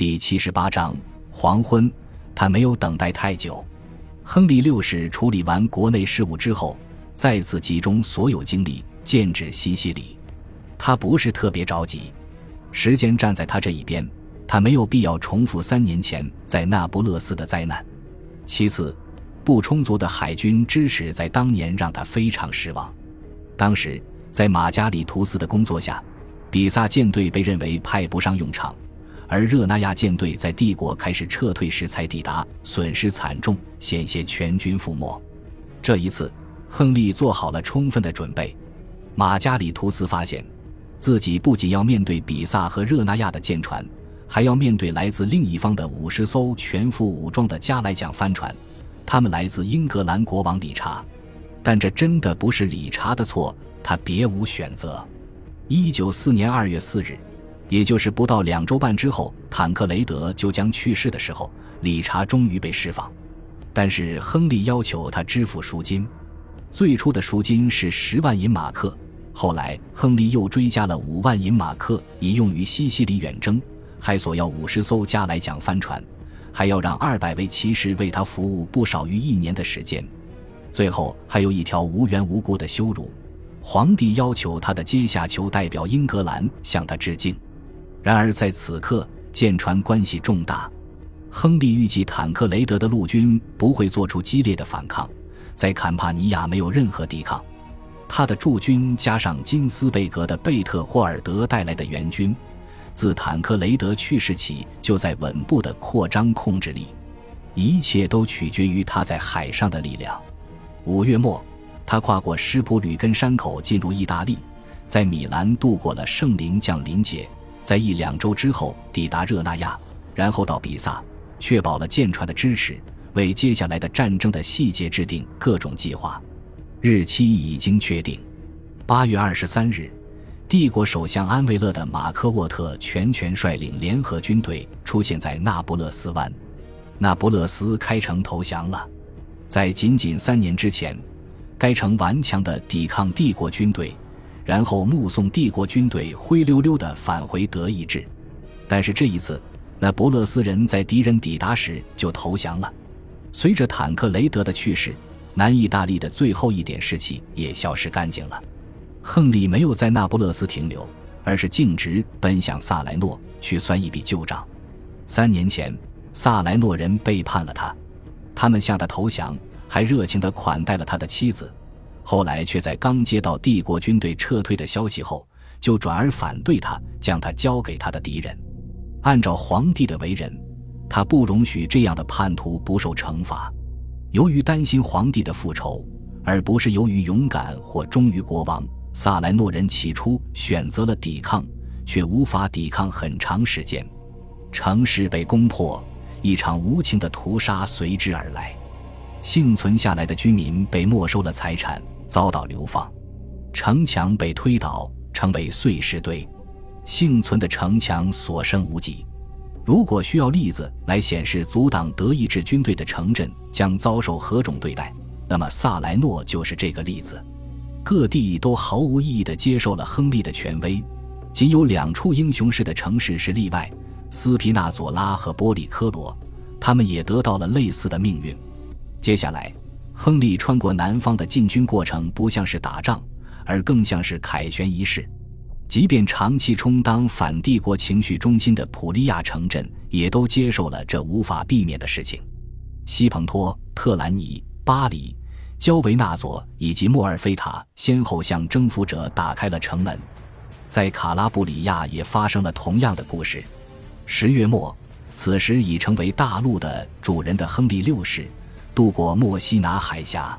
第七十八章黄昏。他没有等待太久。亨利六世处理完国内事务之后，再次集中所有精力建制西西里。他不是特别着急，时间站在他这一边，他没有必要重复三年前在那不勒斯的灾难。其次，不充足的海军支持在当年让他非常失望。当时在马加里图斯的工作下，比萨舰队被认为派不上用场。而热那亚舰队在帝国开始撤退时才抵达，损失惨重，险些全军覆没。这一次，亨利做好了充分的准备。马加里图斯发现，自己不仅要面对比萨和热那亚的舰船，还要面对来自另一方的五十艘全副武装的加莱奖帆船，他们来自英格兰国王理查。但这真的不是理查的错，他别无选择。一九四年二月四日。也就是不到两周半之后，坦克雷德就将去世的时候，理查终于被释放。但是亨利要求他支付赎金，最初的赎金是十万银马克，后来亨利又追加了五万银马克，以用于西西里远征，还索要五十艘加莱奖帆船，还要让二百位骑士为他服务不少于一年的时间。最后还有一条无缘无故的羞辱：皇帝要求他的阶下囚代表英格兰向他致敬。然而在此刻，舰船关系重大。亨利预计坦克雷德的陆军不会做出激烈的反抗，在坎帕尼亚没有任何抵抗。他的驻军加上金斯贝格的贝特霍尔德带来的援军，自坦克雷德去世起就在稳步的扩张控制力。一切都取决于他在海上的力量。五月末，他跨过施普吕根山口进入意大利，在米兰度过了圣灵降临节。在一两周之后抵达热那亚，然后到比萨，确保了舰船的支持，为接下来的战争的细节制定各种计划。日期已经确定，八月二十三日，帝国首相安维勒的马科沃特全权率领联合军队出现在那不勒斯湾，那不勒斯开城投降了。在仅仅三年之前，该城顽强地抵抗帝国军队。然后目送帝国军队灰溜溜地返回德意志，但是这一次，那不勒斯人在敌人抵达时就投降了。随着坦克雷德的去世，南意大利的最后一点士气也消失干净了。亨利没有在那不勒斯停留，而是径直奔向萨莱诺去算一笔旧账。三年前，萨莱诺人背叛了他，他们向他投降，还热情地款待了他的妻子。后来却在刚接到帝国军队撤退的消息后，就转而反对他，将他交给他的敌人。按照皇帝的为人，他不容许这样的叛徒不受惩罚。由于担心皇帝的复仇，而不是由于勇敢或忠于国王，萨莱诺人起初选择了抵抗，却无法抵抗很长时间。城市被攻破，一场无情的屠杀随之而来。幸存下来的居民被没收了财产，遭到流放；城墙被推倒，成为碎石堆；幸存的城墙所剩无几。如果需要例子来显示阻挡德意志军队的城镇将遭受何种对待，那么萨莱诺就是这个例子。各地都毫无意义地接受了亨利的权威，仅有两处英雄式的城市是例外：斯皮纳佐拉和波里科罗，他们也得到了类似的命运。接下来，亨利穿过南方的进军过程不像是打仗，而更像是凯旋仪式。即便长期充当反帝国情绪中心的普利亚城镇，也都接受了这无法避免的事情。西蓬托、特兰尼、巴黎、焦维纳佐以及莫尔菲塔先后向征服者打开了城门。在卡拉布里亚也发生了同样的故事。十月末，此时已成为大陆的主人的亨利六世。渡过墨西拿海峡，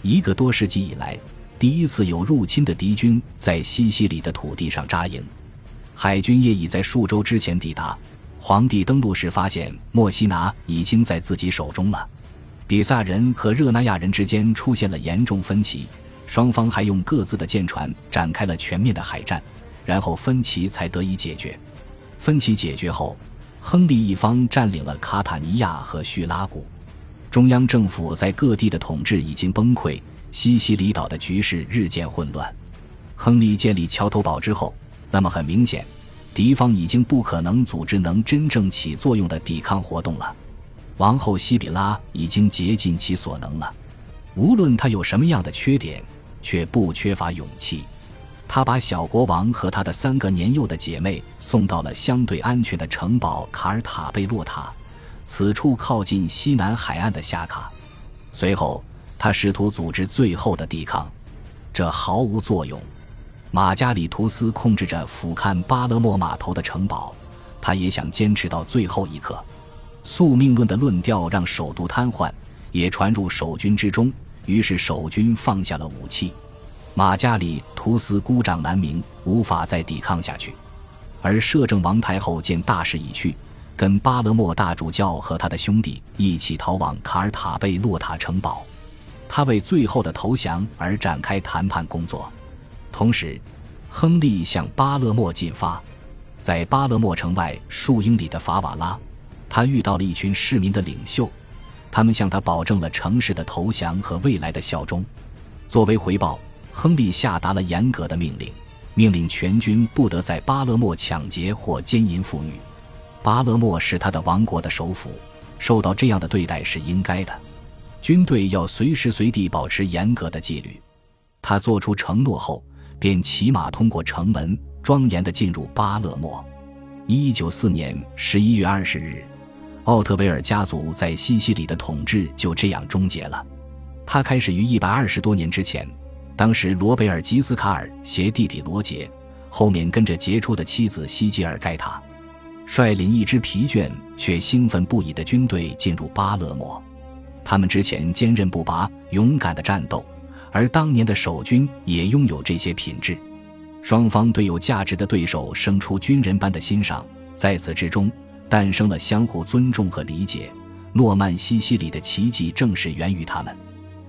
一个多世纪以来，第一次有入侵的敌军在西西里的土地上扎营。海军业已在数周之前抵达。皇帝登陆时发现墨西拿已经在自己手中了。比萨人和热那亚人之间出现了严重分歧，双方还用各自的舰船展开了全面的海战，然后分歧才得以解决。分歧解决后，亨利一方占领了卡塔尼亚和叙拉古。中央政府在各地的统治已经崩溃，西西里岛的局势日渐混乱。亨利建立桥头堡之后，那么很明显，敌方已经不可能组织能真正起作用的抵抗活动了。王后西比拉已经竭尽其所能了，无论她有什么样的缺点，却不缺乏勇气。她把小国王和他的三个年幼的姐妹送到了相对安全的城堡卡尔塔贝洛塔，此处靠近西南海岸的夏卡。随后，他试图组织最后的抵抗，这毫无作用。马加里图斯控制着俯瞰巴勒莫码头的城堡，他也想坚持到最后一刻。宿命论的论调让首都瘫痪，也传入守军之中。于是守军放下了武器，马加里图斯孤掌难鸣，无法再抵抗下去。而摄政王太后见大势已去，跟巴勒莫大主教和他的兄弟一起逃往卡尔塔贝洛塔城堡。他为最后的投降而展开谈判工作。同时，亨利向巴勒莫进发，在巴勒莫城外数英里的法瓦拉。他遇到了一群市民的领袖，他们向他保证了城市的投降和未来的效忠。作为回报，亨利下达了严格的命令，命令全军不得在巴勒莫抢劫或奸淫妇女。巴勒莫是他的王国的首府，受到这样的对待是应该的。军队要随时随地保持严格的纪律。他做出承诺后，便骑马通过城门，庄严地进入巴勒莫。一九四年十一月二十日。奥特维尔家族在西西里的统治就这样终结了。他开始于一百二十多年之前，当时罗贝尔吉斯卡尔携弟弟罗杰，后面跟着杰出的妻子西吉尔盖塔，率领一支疲倦却兴奋不已的军队进入巴勒莫。他们之前坚韧不拔、勇敢的战斗，而当年的守军也拥有这些品质。双方对有价值的对手生出军人般的欣赏，在此之中。诞生了相互尊重和理解。诺曼西西里的奇迹正是源于他们。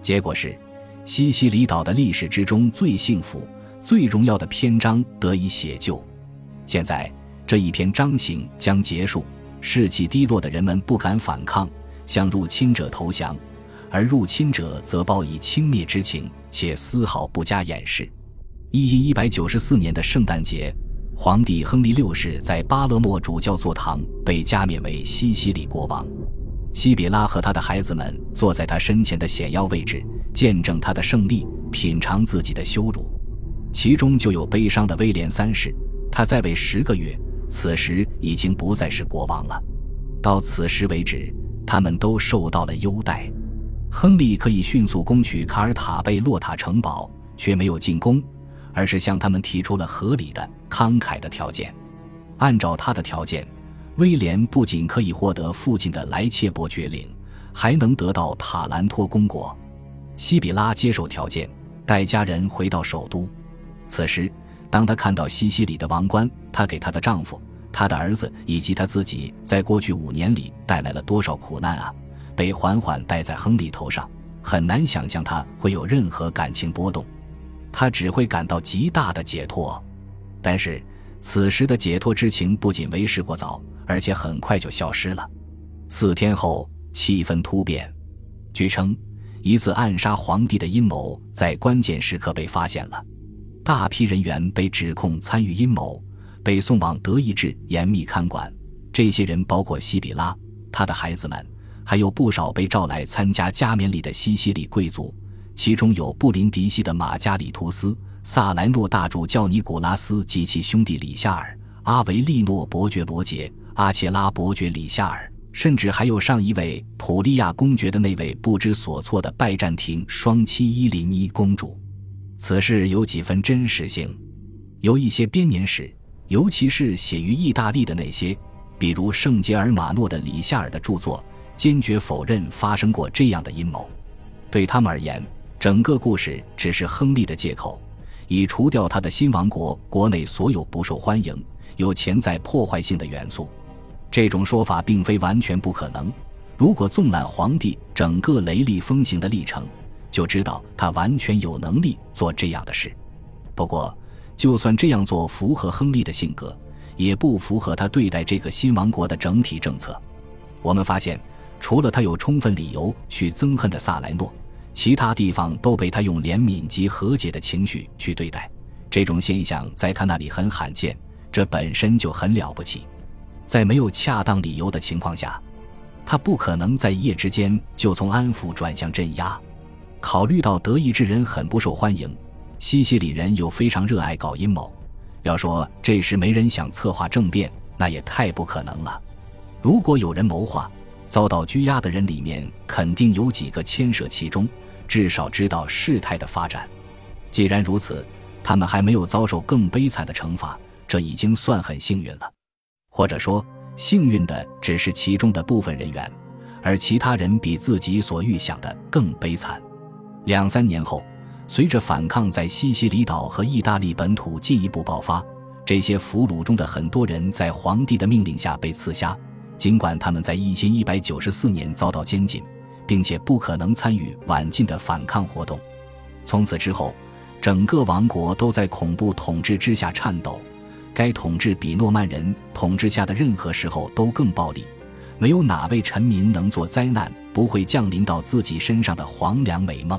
结果是，西西里岛的历史之中最幸福、最荣耀的篇章得以写就。现在这一篇章行将结束，士气低落的人们不敢反抗，向入侵者投降，而入侵者则报以轻蔑之情，且丝毫不加掩饰。一一一百九十四年的圣诞节。皇帝亨利六世在巴勒莫主教座堂被加冕为西西里国王，西比拉和他的孩子们坐在他身前的显要位置，见证他的胜利，品尝自己的羞辱。其中就有悲伤的威廉三世，他在位十个月，此时已经不再是国王了。到此时为止，他们都受到了优待。亨利可以迅速攻取卡尔塔贝洛塔城堡，却没有进攻。而是向他们提出了合理的、慷慨的条件。按照他的条件，威廉不仅可以获得附近的莱切伯爵领，还能得到塔兰托公国。西比拉接受条件，带家人回到首都。此时，当他看到西西里的王冠，她给她的丈夫、她的儿子以及她自己在过去五年里带来了多少苦难啊！被缓缓戴在亨利头上，很难想象他会有任何感情波动。他只会感到极大的解脱，但是此时的解脱之情不仅为时过早，而且很快就消失了。四天后，气氛突变。据称，一次暗杀皇帝的阴谋在关键时刻被发现了，大批人员被指控参与阴谋，被送往德意志严密看管。这些人包括西比拉、他的孩子们，还有不少被召来参加加冕礼的西西里贵族。其中有布林迪西的马加里图斯、萨莱诺大主教尼古拉斯及其兄弟里夏尔、阿维利诺伯爵罗杰、阿切拉伯爵里夏尔，甚至还有上一位普利亚公爵的那位不知所措的拜占庭双妻伊琳妮公主。此事有几分真实性，有一些编年史，尤其是写于意大利的那些，比如圣杰尔马诺的里夏尔的著作，坚决否认发生过这样的阴谋。对他们而言。整个故事只是亨利的借口，以除掉他的新王国国内所有不受欢迎、有潜在破坏性的元素。这种说法并非完全不可能。如果纵览皇帝整个雷厉风行的历程，就知道他完全有能力做这样的事。不过，就算这样做符合亨利的性格，也不符合他对待这个新王国的整体政策。我们发现，除了他有充分理由去憎恨的萨莱诺。其他地方都被他用怜悯及和解的情绪去对待，这种现象在他那里很罕见。这本身就很了不起。在没有恰当理由的情况下，他不可能在一夜之间就从安抚转向镇压。考虑到德意志人很不受欢迎，西西里人又非常热爱搞阴谋。要说这时没人想策划政变，那也太不可能了。如果有人谋划，遭到拘押的人里面肯定有几个牵涉其中，至少知道事态的发展。既然如此，他们还没有遭受更悲惨的惩罚，这已经算很幸运了。或者说，幸运的只是其中的部分人员，而其他人比自己所预想的更悲惨。两三年后。随着反抗在西西里岛和意大利本土进一步爆发，这些俘虏中的很多人在皇帝的命令下被刺杀。尽管他们在一千一百九十四年遭到监禁，并且不可能参与晚近的反抗活动。从此之后，整个王国都在恐怖统治之下颤抖。该统治比诺曼人统治下的任何时候都更暴力。没有哪位臣民能做灾难不会降临到自己身上的黄粱美梦。